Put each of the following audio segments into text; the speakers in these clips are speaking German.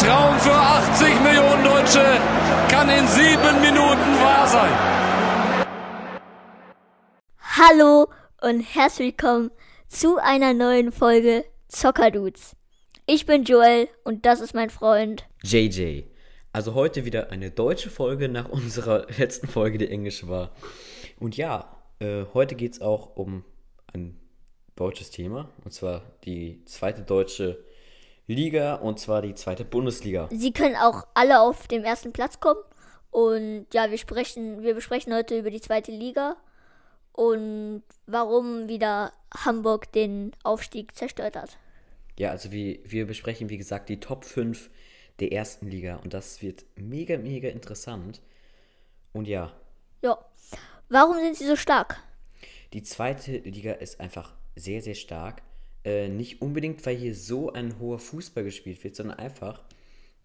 Traum für 80 Millionen Deutsche kann in sieben Minuten wahr sein. Hallo und herzlich willkommen zu einer neuen Folge Zockerdudes. Ich bin Joel und das ist mein Freund JJ. Also heute wieder eine deutsche Folge nach unserer letzten Folge, die englisch war. Und ja, äh, heute geht es auch um ein deutsches Thema, und zwar die zweite deutsche Liga, und zwar die zweite Bundesliga. Sie können auch alle auf dem ersten Platz kommen. Und ja, wir sprechen, wir besprechen heute über die zweite Liga und warum wieder Hamburg den Aufstieg zerstört hat. Ja, also wir, wir besprechen, wie gesagt, die Top 5 der ersten Liga und das wird mega, mega interessant. Und ja. Ja. Warum sind sie so stark? Die zweite Liga ist einfach sehr, sehr stark. Äh, nicht unbedingt, weil hier so ein hoher Fußball gespielt wird, sondern einfach,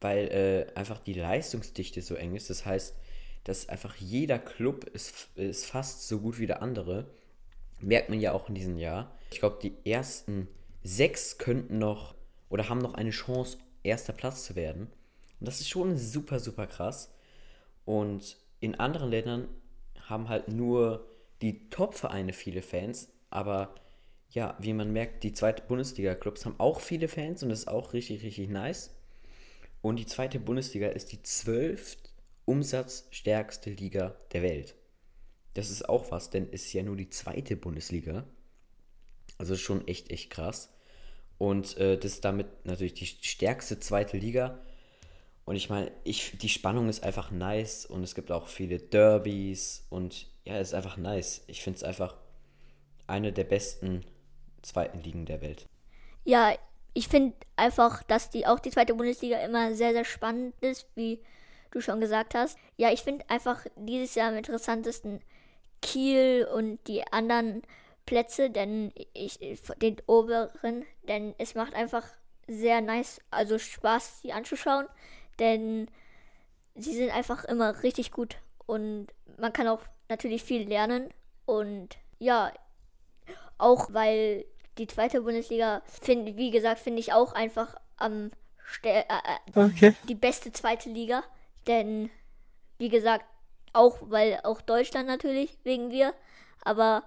weil äh, einfach die Leistungsdichte so eng ist. Das heißt, dass einfach jeder Club ist, ist fast so gut wie der andere. Merkt man ja auch in diesem Jahr. Ich glaube, die ersten sechs könnten noch oder haben noch eine Chance, erster Platz zu werden. Und das ist schon super, super krass. Und in anderen Ländern haben halt nur die Top-Vereine viele Fans, aber ja, wie man merkt, die zweite Bundesliga-Clubs haben auch viele Fans und das ist auch richtig, richtig nice. Und die zweite Bundesliga ist die zwölft umsatzstärkste Liga der Welt. Das ist auch was, denn es ist ja nur die zweite Bundesliga. Also schon echt, echt krass. Und äh, das ist damit natürlich die stärkste zweite Liga. Und ich meine, ich, die Spannung ist einfach nice und es gibt auch viele Derbys und ja, es ist einfach nice. Ich finde es einfach eine der besten zweiten Ligen der Welt. Ja, ich finde einfach, dass die auch die zweite Bundesliga immer sehr, sehr spannend ist, wie du schon gesagt hast. Ja, ich finde einfach dieses Jahr am interessantesten Kiel und die anderen Plätze, denn ich den oberen, denn es macht einfach sehr nice, also Spaß, sie anzuschauen, denn sie sind einfach immer richtig gut und man kann auch natürlich viel lernen und ja, auch weil die zweite Bundesliga, find, wie gesagt, finde ich auch einfach am äh, äh, okay. die beste zweite Liga. Denn, wie gesagt, auch, weil auch Deutschland natürlich, wegen wir, aber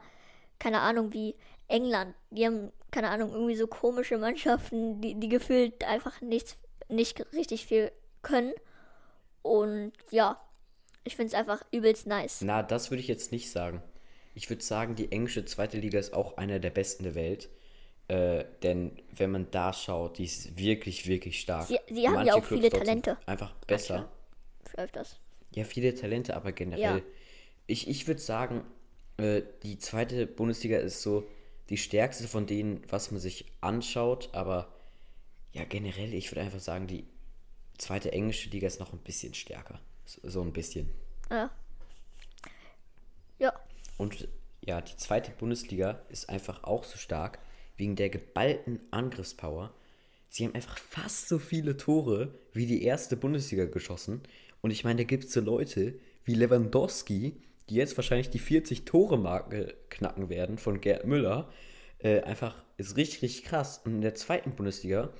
keine Ahnung, wie England, die haben, keine Ahnung, irgendwie so komische Mannschaften, die, die gefühlt einfach nichts, nicht richtig viel können. Und ja, ich finde es einfach übelst nice. Na, das würde ich jetzt nicht sagen. Ich würde sagen, die englische zweite Liga ist auch einer der besten der Welt. Äh, denn wenn man da schaut, die ist wirklich, wirklich stark. Sie, sie haben ja auch Clubs viele Talente. Einfach besser. Läuft das? Ja, viele Talente, aber generell. Ja. Ich, ich würde sagen, äh, die zweite Bundesliga ist so die stärkste von denen, was man sich anschaut. Aber ja, generell, ich würde einfach sagen, die zweite englische Liga ist noch ein bisschen stärker. So, so ein bisschen. Ja. Ja. Und ja, die zweite Bundesliga ist einfach auch so stark, wegen der geballten Angriffspower. Sie haben einfach fast so viele Tore wie die erste Bundesliga geschossen. Und ich meine, da gibt es so Leute wie Lewandowski, die jetzt wahrscheinlich die 40-Tore-Marke knacken werden von Gerd Müller. Äh, einfach ist richtig, richtig krass. Und in der zweiten Bundesliga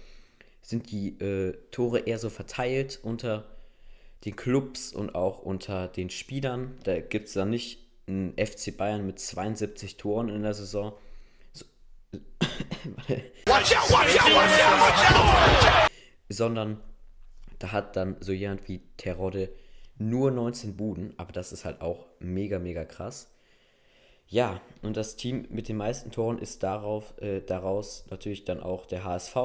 sind die äh, Tore eher so verteilt unter den Clubs und auch unter den Spielern. Da gibt es dann nicht einen FC Bayern mit 72 Toren in der Saison, sondern da hat dann so jemand wie Terodde nur 19 Buden, aber das ist halt auch mega, mega krass. Ja, und das Team mit den meisten Toren ist darauf, äh, daraus natürlich dann auch der HSV.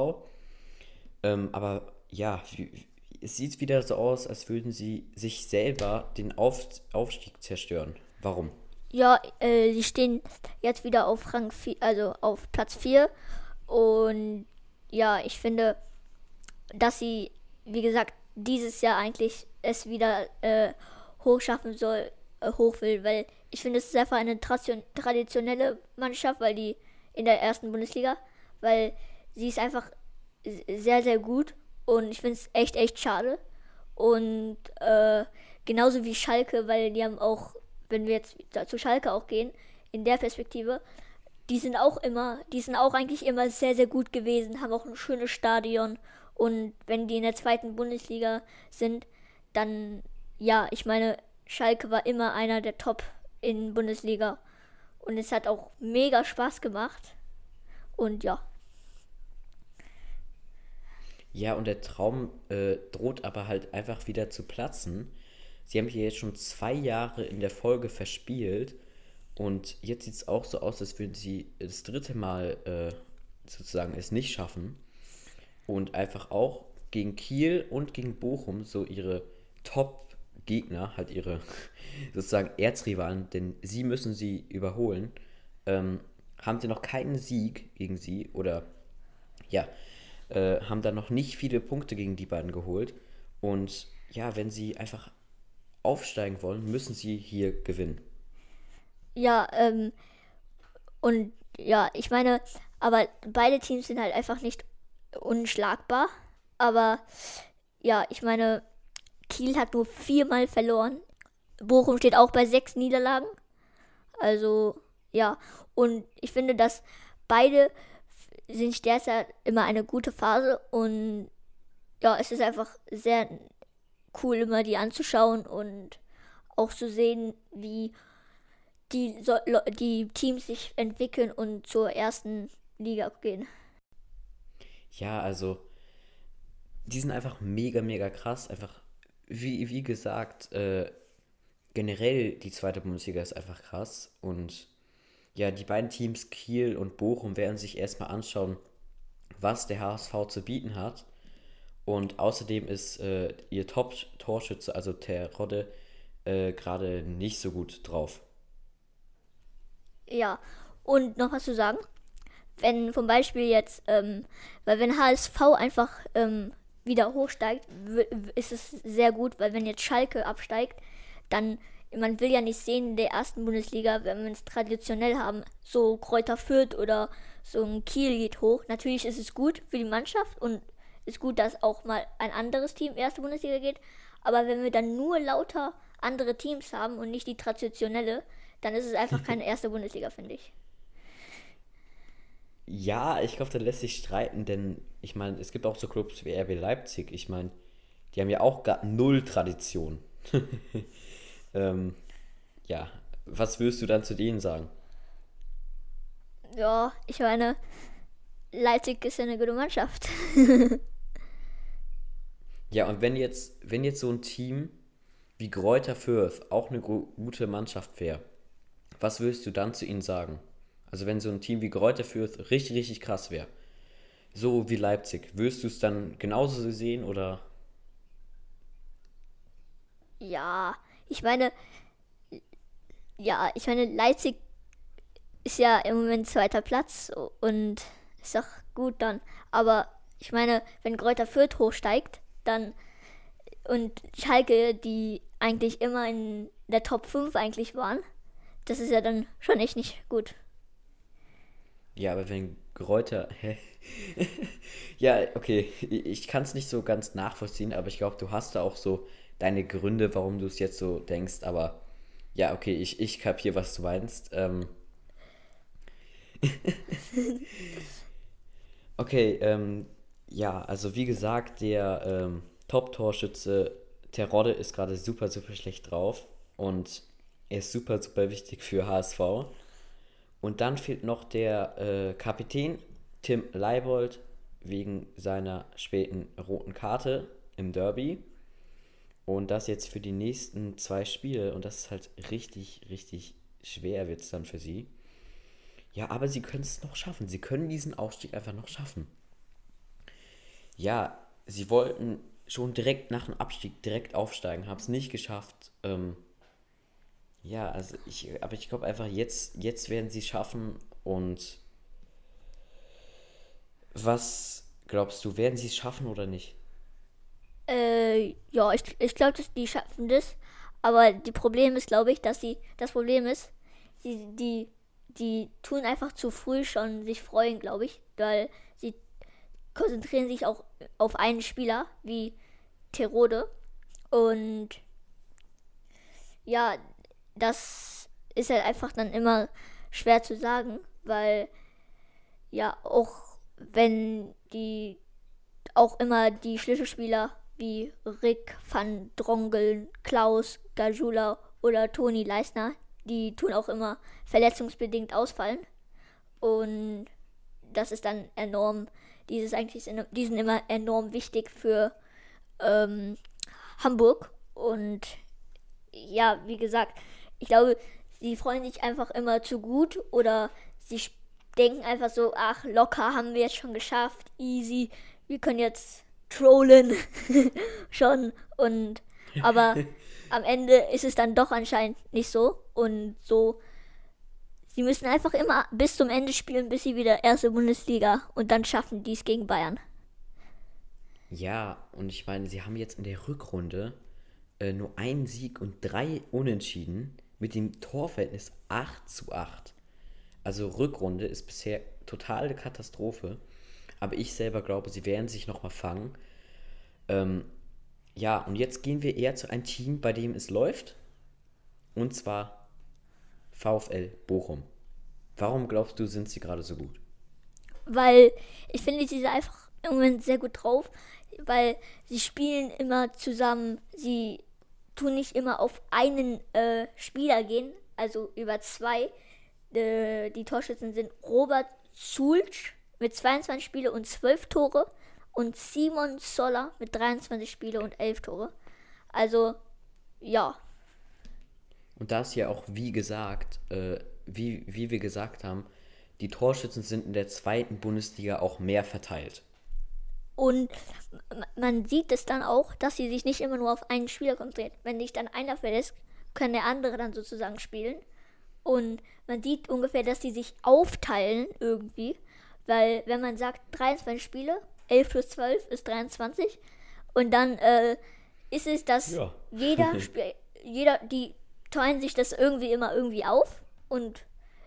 Ähm, aber ja, es sieht wieder so aus, als würden sie sich selber den Auf Aufstieg zerstören. Warum? Ja, äh, sie stehen jetzt wieder auf Rang 4, also auf Platz 4. Und ja, ich finde, dass sie, wie gesagt, dieses Jahr eigentlich es wieder äh, hochschaffen soll, äh, hoch will, weil ich finde, es ist einfach eine traditionelle Mannschaft, weil die in der ersten Bundesliga, weil sie ist einfach sehr, sehr gut und ich finde es echt, echt schade. Und äh, genauso wie Schalke, weil die haben auch wenn wir jetzt zu Schalke auch gehen, in der Perspektive, die sind auch immer, die sind auch eigentlich immer sehr, sehr gut gewesen, haben auch ein schönes Stadion. Und wenn die in der zweiten Bundesliga sind, dann, ja, ich meine, Schalke war immer einer der Top in Bundesliga. Und es hat auch mega Spaß gemacht. Und ja. Ja, und der Traum äh, droht aber halt einfach wieder zu platzen. Sie haben hier jetzt schon zwei Jahre in der Folge verspielt und jetzt sieht es auch so aus, als würden sie das dritte Mal äh, sozusagen es nicht schaffen und einfach auch gegen Kiel und gegen Bochum so ihre Top-Gegner, halt ihre sozusagen Erzrivalen, denn sie müssen sie überholen, ähm, haben sie noch keinen Sieg gegen sie oder ja, äh, haben da noch nicht viele Punkte gegen die beiden geholt und ja, wenn sie einfach aufsteigen wollen, müssen sie hier gewinnen. Ja, ähm, und ja, ich meine, aber beide Teams sind halt einfach nicht unschlagbar. Aber ja, ich meine, Kiel hat nur viermal verloren. Bochum steht auch bei sechs Niederlagen. Also, ja. Und ich finde, dass beide sind derzeit immer eine gute Phase. Und ja, es ist einfach sehr cool, immer die anzuschauen und auch zu sehen, wie die, so, die Teams sich entwickeln und zur ersten Liga gehen. Ja, also die sind einfach mega, mega krass. Einfach, wie, wie gesagt, äh, generell die zweite Bundesliga ist einfach krass. Und ja, die beiden Teams Kiel und Bochum werden sich erstmal anschauen, was der HSV zu bieten hat. Und außerdem ist äh, ihr Top-Torschütze, also Terodde, äh, gerade nicht so gut drauf. Ja, und noch was zu sagen? Wenn zum Beispiel jetzt, ähm, weil wenn HSV einfach ähm, wieder hochsteigt, ist es sehr gut, weil wenn jetzt Schalke absteigt, dann, man will ja nicht sehen in der ersten Bundesliga, wenn wir es traditionell haben, so Kräuter Fürth oder so ein Kiel geht hoch. Natürlich ist es gut für die Mannschaft und ist gut, dass auch mal ein anderes Team erste Bundesliga geht. Aber wenn wir dann nur lauter andere Teams haben und nicht die traditionelle, dann ist es einfach keine erste Bundesliga, finde ich. Ja, ich glaube, da lässt sich streiten, denn ich meine, es gibt auch so Clubs wie RB Leipzig. Ich meine, die haben ja auch gar null Tradition. ähm, ja, was würdest du dann zu denen sagen? Ja, ich meine, Leipzig ist ja eine gute Mannschaft. ja, und wenn jetzt, wenn jetzt so ein Team wie Gräuter Fürth auch eine gute Mannschaft wäre, was würdest du dann zu ihnen sagen? Also wenn so ein Team wie Gräuter Fürth richtig, richtig krass wäre. So wie Leipzig. Würdest du es dann genauso sehen oder? Ja, ich meine, ja, ich meine, Leipzig ist ja im Moment zweiter Platz und ist doch gut dann. Aber ich meine, wenn Gräuter Fürth hochsteigt, dann und Schalke, die eigentlich immer in der Top 5 eigentlich waren, das ist ja dann schon echt nicht gut. Ja, aber wenn Gräuter. Hä? ja, okay. Ich kann es nicht so ganz nachvollziehen, aber ich glaube, du hast da auch so deine Gründe, warum du es jetzt so denkst. Aber ja, okay, ich, ich kapiere, was du meinst. Ähm. okay, ähm, ja, also wie gesagt, der ähm, Top-Torschütze Terodde ist gerade super, super schlecht drauf. Und er ist super, super wichtig für HSV. Und dann fehlt noch der äh, Kapitän Tim Leibold wegen seiner späten roten Karte im Derby. Und das jetzt für die nächsten zwei Spiele. Und das ist halt richtig, richtig schwer wird es dann für sie. Ja, aber sie können es noch schaffen. Sie können diesen Aufstieg einfach noch schaffen. Ja, sie wollten schon direkt nach dem Abstieg direkt aufsteigen, haben es nicht geschafft. Ähm, ja, also ich, aber ich glaube einfach, jetzt, jetzt werden sie es schaffen und was glaubst du, werden sie es schaffen oder nicht? Äh, ja, ich, ich glaube, die schaffen das. Aber die Problem ist, glaube ich, dass sie, das Problem ist, die, die, die tun einfach zu früh schon sich freuen, glaube ich, weil sie konzentrieren sich auch auf einen Spieler wie Terode und ja, das ist halt einfach dann immer schwer zu sagen, weil ja auch wenn die auch immer die Schlüsselspieler wie Rick van Drongeln, Klaus Gajula oder Toni Leisner, die tun auch immer verletzungsbedingt ausfallen. Und das ist dann enorm, dieses eigentlich, die sind immer enorm wichtig für ähm, Hamburg. Und ja, wie gesagt, ich glaube, sie freuen sich einfach immer zu gut oder sie denken einfach so, ach, locker haben wir jetzt schon geschafft, easy, wir können jetzt trollen schon und aber am Ende ist es dann doch anscheinend nicht so und so sie müssen einfach immer bis zum Ende spielen, bis sie wieder erste Bundesliga und dann schaffen die es gegen Bayern. Ja, und ich meine, sie haben jetzt in der Rückrunde äh, nur einen Sieg und drei Unentschieden mit dem Torverhältnis 8 zu 8. Also Rückrunde ist bisher totale Katastrophe. Aber ich selber glaube, sie werden sich nochmal fangen. Ähm, ja, und jetzt gehen wir eher zu einem Team, bei dem es läuft. Und zwar VfL Bochum. Warum glaubst du, sind sie gerade so gut? Weil ich finde, sie sind einfach Moment sehr gut drauf, weil sie spielen immer zusammen, sie tun nicht immer auf einen äh, Spieler gehen, also über zwei. Äh, die Torschützen sind Robert Zulsch mit 22 Spiele und 12 Tore und Simon Soller mit 23 Spiele und 11 Tore. Also, ja. Und da ist ja auch, wie gesagt, äh, wie, wie wir gesagt haben, die Torschützen sind in der zweiten Bundesliga auch mehr verteilt. Und man sieht es dann auch, dass sie sich nicht immer nur auf einen Spieler konzentrieren. Wenn sich dann einer verlässt, kann der andere dann sozusagen spielen. Und man sieht ungefähr, dass sie sich aufteilen irgendwie. Weil wenn man sagt 23 Spiele, 11 plus 12 ist 23. Und dann äh, ist es, dass ja. jeder, Spiel, jeder, die teilen sich das irgendwie immer irgendwie auf. Und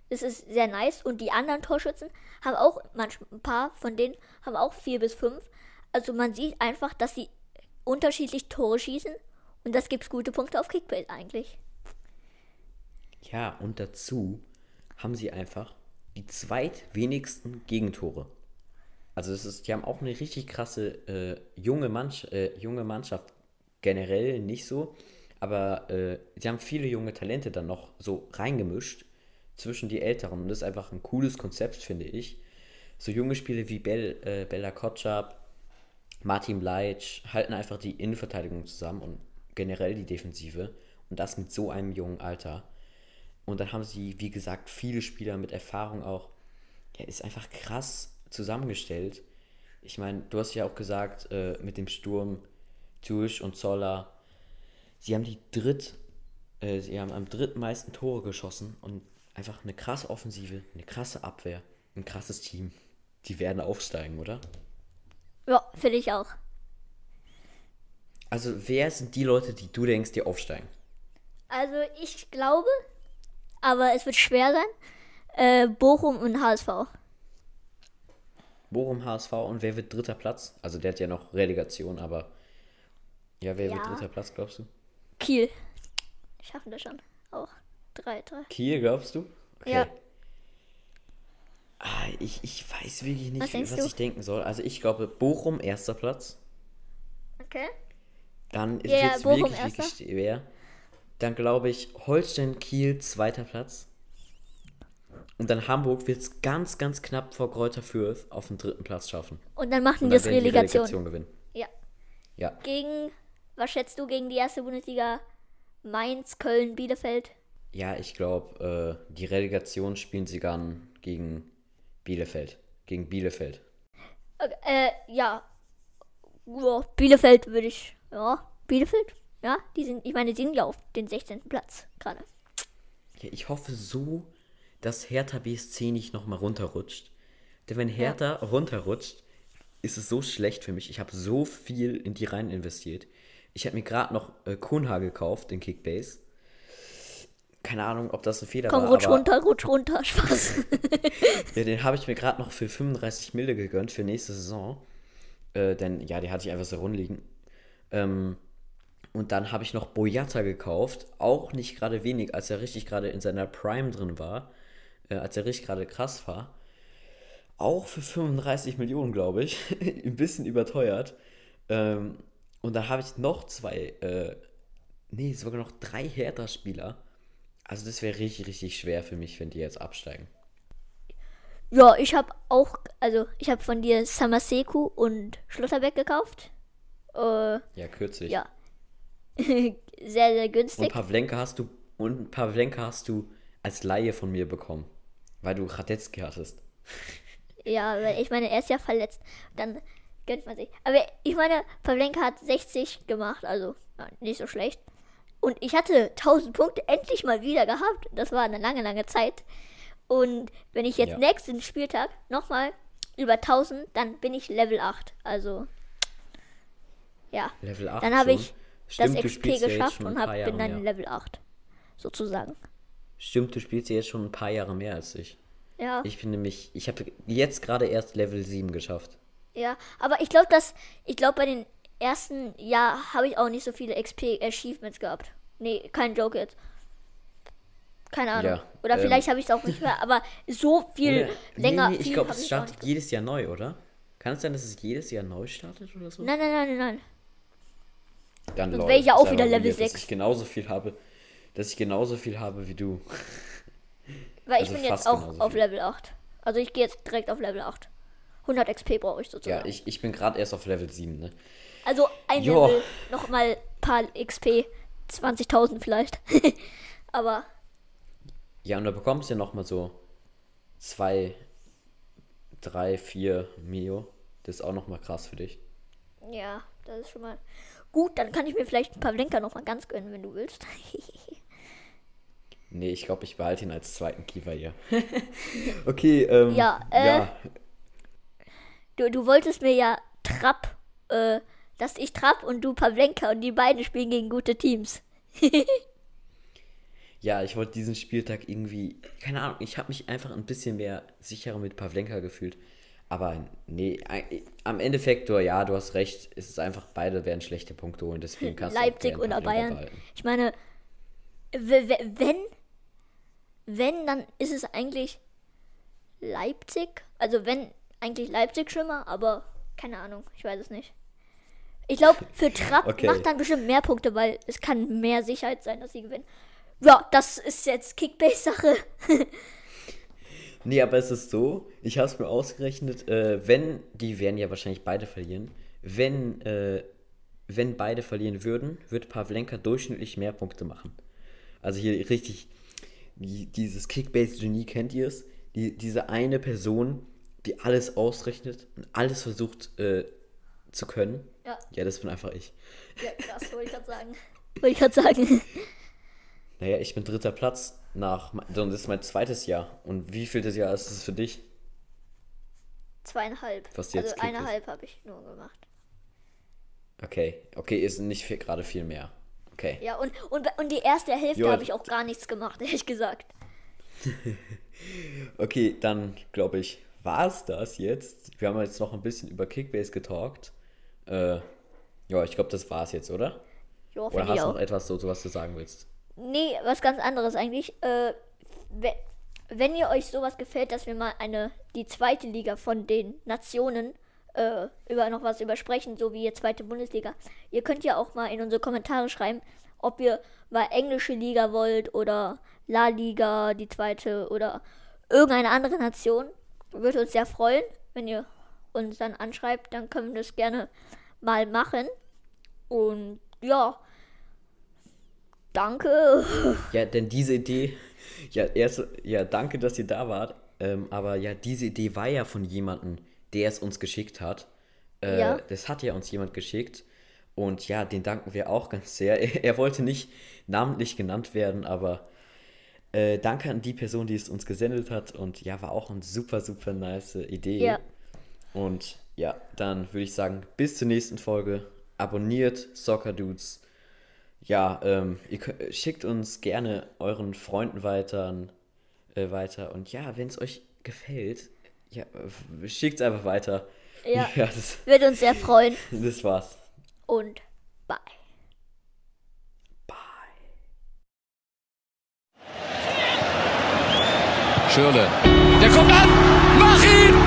es ist sehr nice. Und die anderen Torschützen haben auch, manchmal ein paar von denen haben auch 4 bis 5. Also man sieht einfach, dass sie unterschiedlich Tore schießen. Und das gibt gute Punkte auf Kickbase eigentlich. Ja, und dazu haben sie einfach die zweitwenigsten Gegentore. Also es ist, die haben auch eine richtig krasse äh, junge, Mannschaft, äh, junge Mannschaft generell nicht so, aber äh, sie haben viele junge Talente dann noch so reingemischt zwischen die Älteren und das ist einfach ein cooles Konzept, finde ich. So junge Spiele wie Bell, äh, Bella Kotschap, Martin Leitsch halten einfach die Innenverteidigung zusammen und generell die Defensive und das mit so einem jungen Alter. Und dann haben sie, wie gesagt, viele Spieler mit Erfahrung auch. Ja, ist einfach krass zusammengestellt. Ich meine, du hast ja auch gesagt, äh, mit dem Sturm, Tuisch und Zoller, sie haben die dritt, äh, sie haben am drittmeisten Tore geschossen und einfach eine krasse Offensive, eine krasse Abwehr, ein krasses Team. Die werden aufsteigen, oder? Ja, finde ich auch. Also, wer sind die Leute, die du denkst, die aufsteigen? Also, ich glaube, aber es wird schwer sein. Äh, Bochum und HSV. Bochum, HSV und wer wird dritter Platz? Also der hat ja noch Relegation, aber ja, wer ja. wird dritter Platz, glaubst du? Kiel. Schaffen das schon. Auch. 3, 3. Kiel, glaubst du? Okay. Ja. Ah, ich, ich weiß wirklich nicht, was, was ich denken soll. Also ich glaube, Bochum erster Platz. Okay. Dann ist yeah, es wirklich, wirklich schwer. Dann glaube ich Holstein Kiel zweiter Platz. Und dann Hamburg wird es ganz, ganz knapp vor Kräuter Fürth auf den dritten Platz schaffen. Und dann machen die das Relegation. Relegation gewinnen. Ja. Ja. Gegen, was schätzt du, gegen die erste Bundesliga? Mainz, Köln, Bielefeld? Ja, ich glaube, äh, die Relegation spielen sie dann gegen Bielefeld. Gegen Bielefeld. Okay, äh, ja. ja. Bielefeld würde ich. Ja, Bielefeld? Ja, die sind, ich meine, die sind ja auf den 16. Platz gerade. Ja, ich hoffe so, dass Hertha BSC nicht nochmal runterrutscht. Denn wenn Hertha ja. runterrutscht, ist es so schlecht für mich. Ich habe so viel in die rein investiert. Ich habe mir gerade noch äh, Kunha gekauft in Kickbase. Keine Ahnung, ob das ein Fehler Komm, war. Komm, rutsch runter, rutsch runter, Spaß. ja, den habe ich mir gerade noch für 35 Milde gegönnt für nächste Saison. Äh, denn ja, die hatte ich einfach so rumliegen. Ähm, und dann habe ich noch Boyata gekauft, auch nicht gerade wenig, als er richtig gerade in seiner Prime drin war. äh, als er richtig gerade krass war. Auch für 35 Millionen, glaube ich. Ein bisschen überteuert. Ähm, und da habe ich noch zwei, äh, nee, sogar noch drei Hertha-Spieler. Also das wäre richtig, richtig schwer für mich, wenn die jetzt absteigen. Ja, ich habe auch, also ich habe von dir Samaseku und Schlotterbeck gekauft. Äh, Ja, kürzlich. ja. sehr, sehr Und günstig. Pavlenka hast du und Pavlenka hast du als Laie von mir bekommen, weil du Radetzky hattest. Ja, weil ich meine, er ist ja verletzt. Dann gönnt man sich. Aber ich meine, Pavlenka hat 60 gemacht, also ja, nicht so schlecht. Und ich hatte 1000 Punkte endlich mal wieder gehabt. Das war eine lange, lange Zeit. Und wenn ich jetzt Ja. nächsten Spieltag nochmal über 1000, dann bin ich Level 8. Also, ja. Level 8 Dann habe ich Stimmt, das XP ja geschafft ein und hab, bin dann mehr. Level 8. Sozusagen. Stimmt, du spielst ja jetzt schon ein paar Jahre mehr als ich. Ja. Ich bin nämlich, ich habe jetzt gerade erst Level 7 geschafft. Ja, aber ich glaube, dass ich glaube bei den ersten Jahr habe ich auch nicht so viele XP Achievements gehabt. Nee, kein Joke jetzt. Keine Ahnung. Ja, oder ähm, vielleicht habe ich es auch nicht mehr, aber so viel Oder- länger. Nee, nee, ich glaube, es startet jedes Jahr neu, oder? Kann es sein, dass es jedes Jahr neu startet oder so? Nein, nein, nein, nein, nein. Dann Sonst lol, wär ich ja auch wieder Level Dass 6. ich genauso viel habe, dass ich genauso viel habe wie du. Weil Also ich bin jetzt auch auf viel. Level 8. Also ich gehe jetzt direkt auf Level 8. 100 XP brauche ich Ja, sozusagen. ich, ich bin gerade erst auf Level 7, ne? also ein Jo. Level, nochmal paar XP. 20.000 vielleicht. aber Ja, und da bekommst du ja nochmal so 2, 3, 4 Mio. Das ist auch nochmal krass für dich. Ja, das ist schon mal gut. Dann kann ich mir vielleicht ein paar Blinker noch mal ganz gönnen, wenn du willst. Nee, ich glaube, ich behalte ihn als zweiten Keeper hier. okay, ähm. Ja, äh, ja. Du, du wolltest mir ja Trapp, äh, dass ich Trapp und du Pavlenka und die beiden spielen gegen gute Teams. Ja, ich wollte diesen Spieltag irgendwie, keine Ahnung, ich habe mich einfach ein bisschen mehr sicherer mit Pavlenka gefühlt. Aber nee, am Endeffekt, du, ja, du hast recht, es ist einfach, beide werden schlechte Punkte holen, deswegen kannst Leipzig du oder Bayern. behalten. Ich meine, wenn, wenn, dann ist es eigentlich Leipzig. Also wenn, eigentlich Leipzig schlimmer, aber keine Ahnung, ich weiß es nicht. Ich glaube, für Trapp Okay. macht dann bestimmt mehr Punkte, weil es kann mehr Sicherheit sein, dass sie gewinnen. Ja, das ist jetzt Kickbase-Sache. Nee, aber es ist so, ich habe es mir ausgerechnet, äh, wenn, die werden ja wahrscheinlich beide verlieren, wenn, äh, wenn beide verlieren würden, wird Pavlenka durchschnittlich mehr Punkte machen. Also hier richtig, die, dieses Kickbase-Genie, kennt ihr es? Die, diese eine Person, die alles ausrechnet und alles versucht äh, zu können. Ja. Ja, das bin einfach ich. Ja, krass, wollte ich gerade sagen. Wollte ich gerade sagen. Naja, ich bin dritter Platz nach, und das ist mein zweites Jahr. Und wie viel das Jahr ist es für dich? Zweieinhalb. Was jetzt also eineinhalb habe ich nur gemacht. Okay, okay, ist nicht viel, gerade viel mehr. Okay. Ja, und, und, und die erste Hälfte habe ich auch gar nichts gemacht, ehrlich gesagt. Okay, dann glaube ich, war es das jetzt. Wir haben jetzt noch ein bisschen über Kickbase getalkt. Äh, ja, ich glaube, das war es jetzt, oder? Ja, Oder hast du noch etwas, so, was du sagen willst? Nee, was ganz anderes eigentlich. Äh, we- wenn ihr euch sowas gefällt, dass wir mal eine, die zweite Liga von den Nationen äh, über noch was übersprechen, so wie ihr zweite Bundesliga, ihr könnt ja auch mal in unsere Kommentare schreiben, ob ihr mal englische Liga wollt oder La Liga, die zweite oder irgendeine andere Nation. Würde uns sehr freuen, wenn ihr uns dann anschreibt, dann können wir das gerne mal machen. Und ja, danke. Ja, denn diese Idee, ja, erst, ja, danke, dass ihr da wart. Ähm, aber ja, diese Idee war ja von jemandem, der es uns geschickt hat. Äh, Ja. Das hat ja uns jemand geschickt. Und ja, den danken wir auch ganz sehr. Er, er wollte nicht namentlich genannt werden, aber äh, danke an die Person, die es uns gesendet hat. Und ja, war auch eine super, super nice Idee. Ja. Und ja, dann würde ich sagen, bis zur nächsten Folge. Abonniert Soccer Dudes. Ja, ähm, ihr könnt, schickt uns gerne euren Freunden weiter, äh, weiter. Und ja, wenn es euch gefällt, ja, schickt es einfach weiter. Ja. ja das, Würde uns sehr freuen. das war's. Und bye. Schürle. Der kommt an. Mach ihn!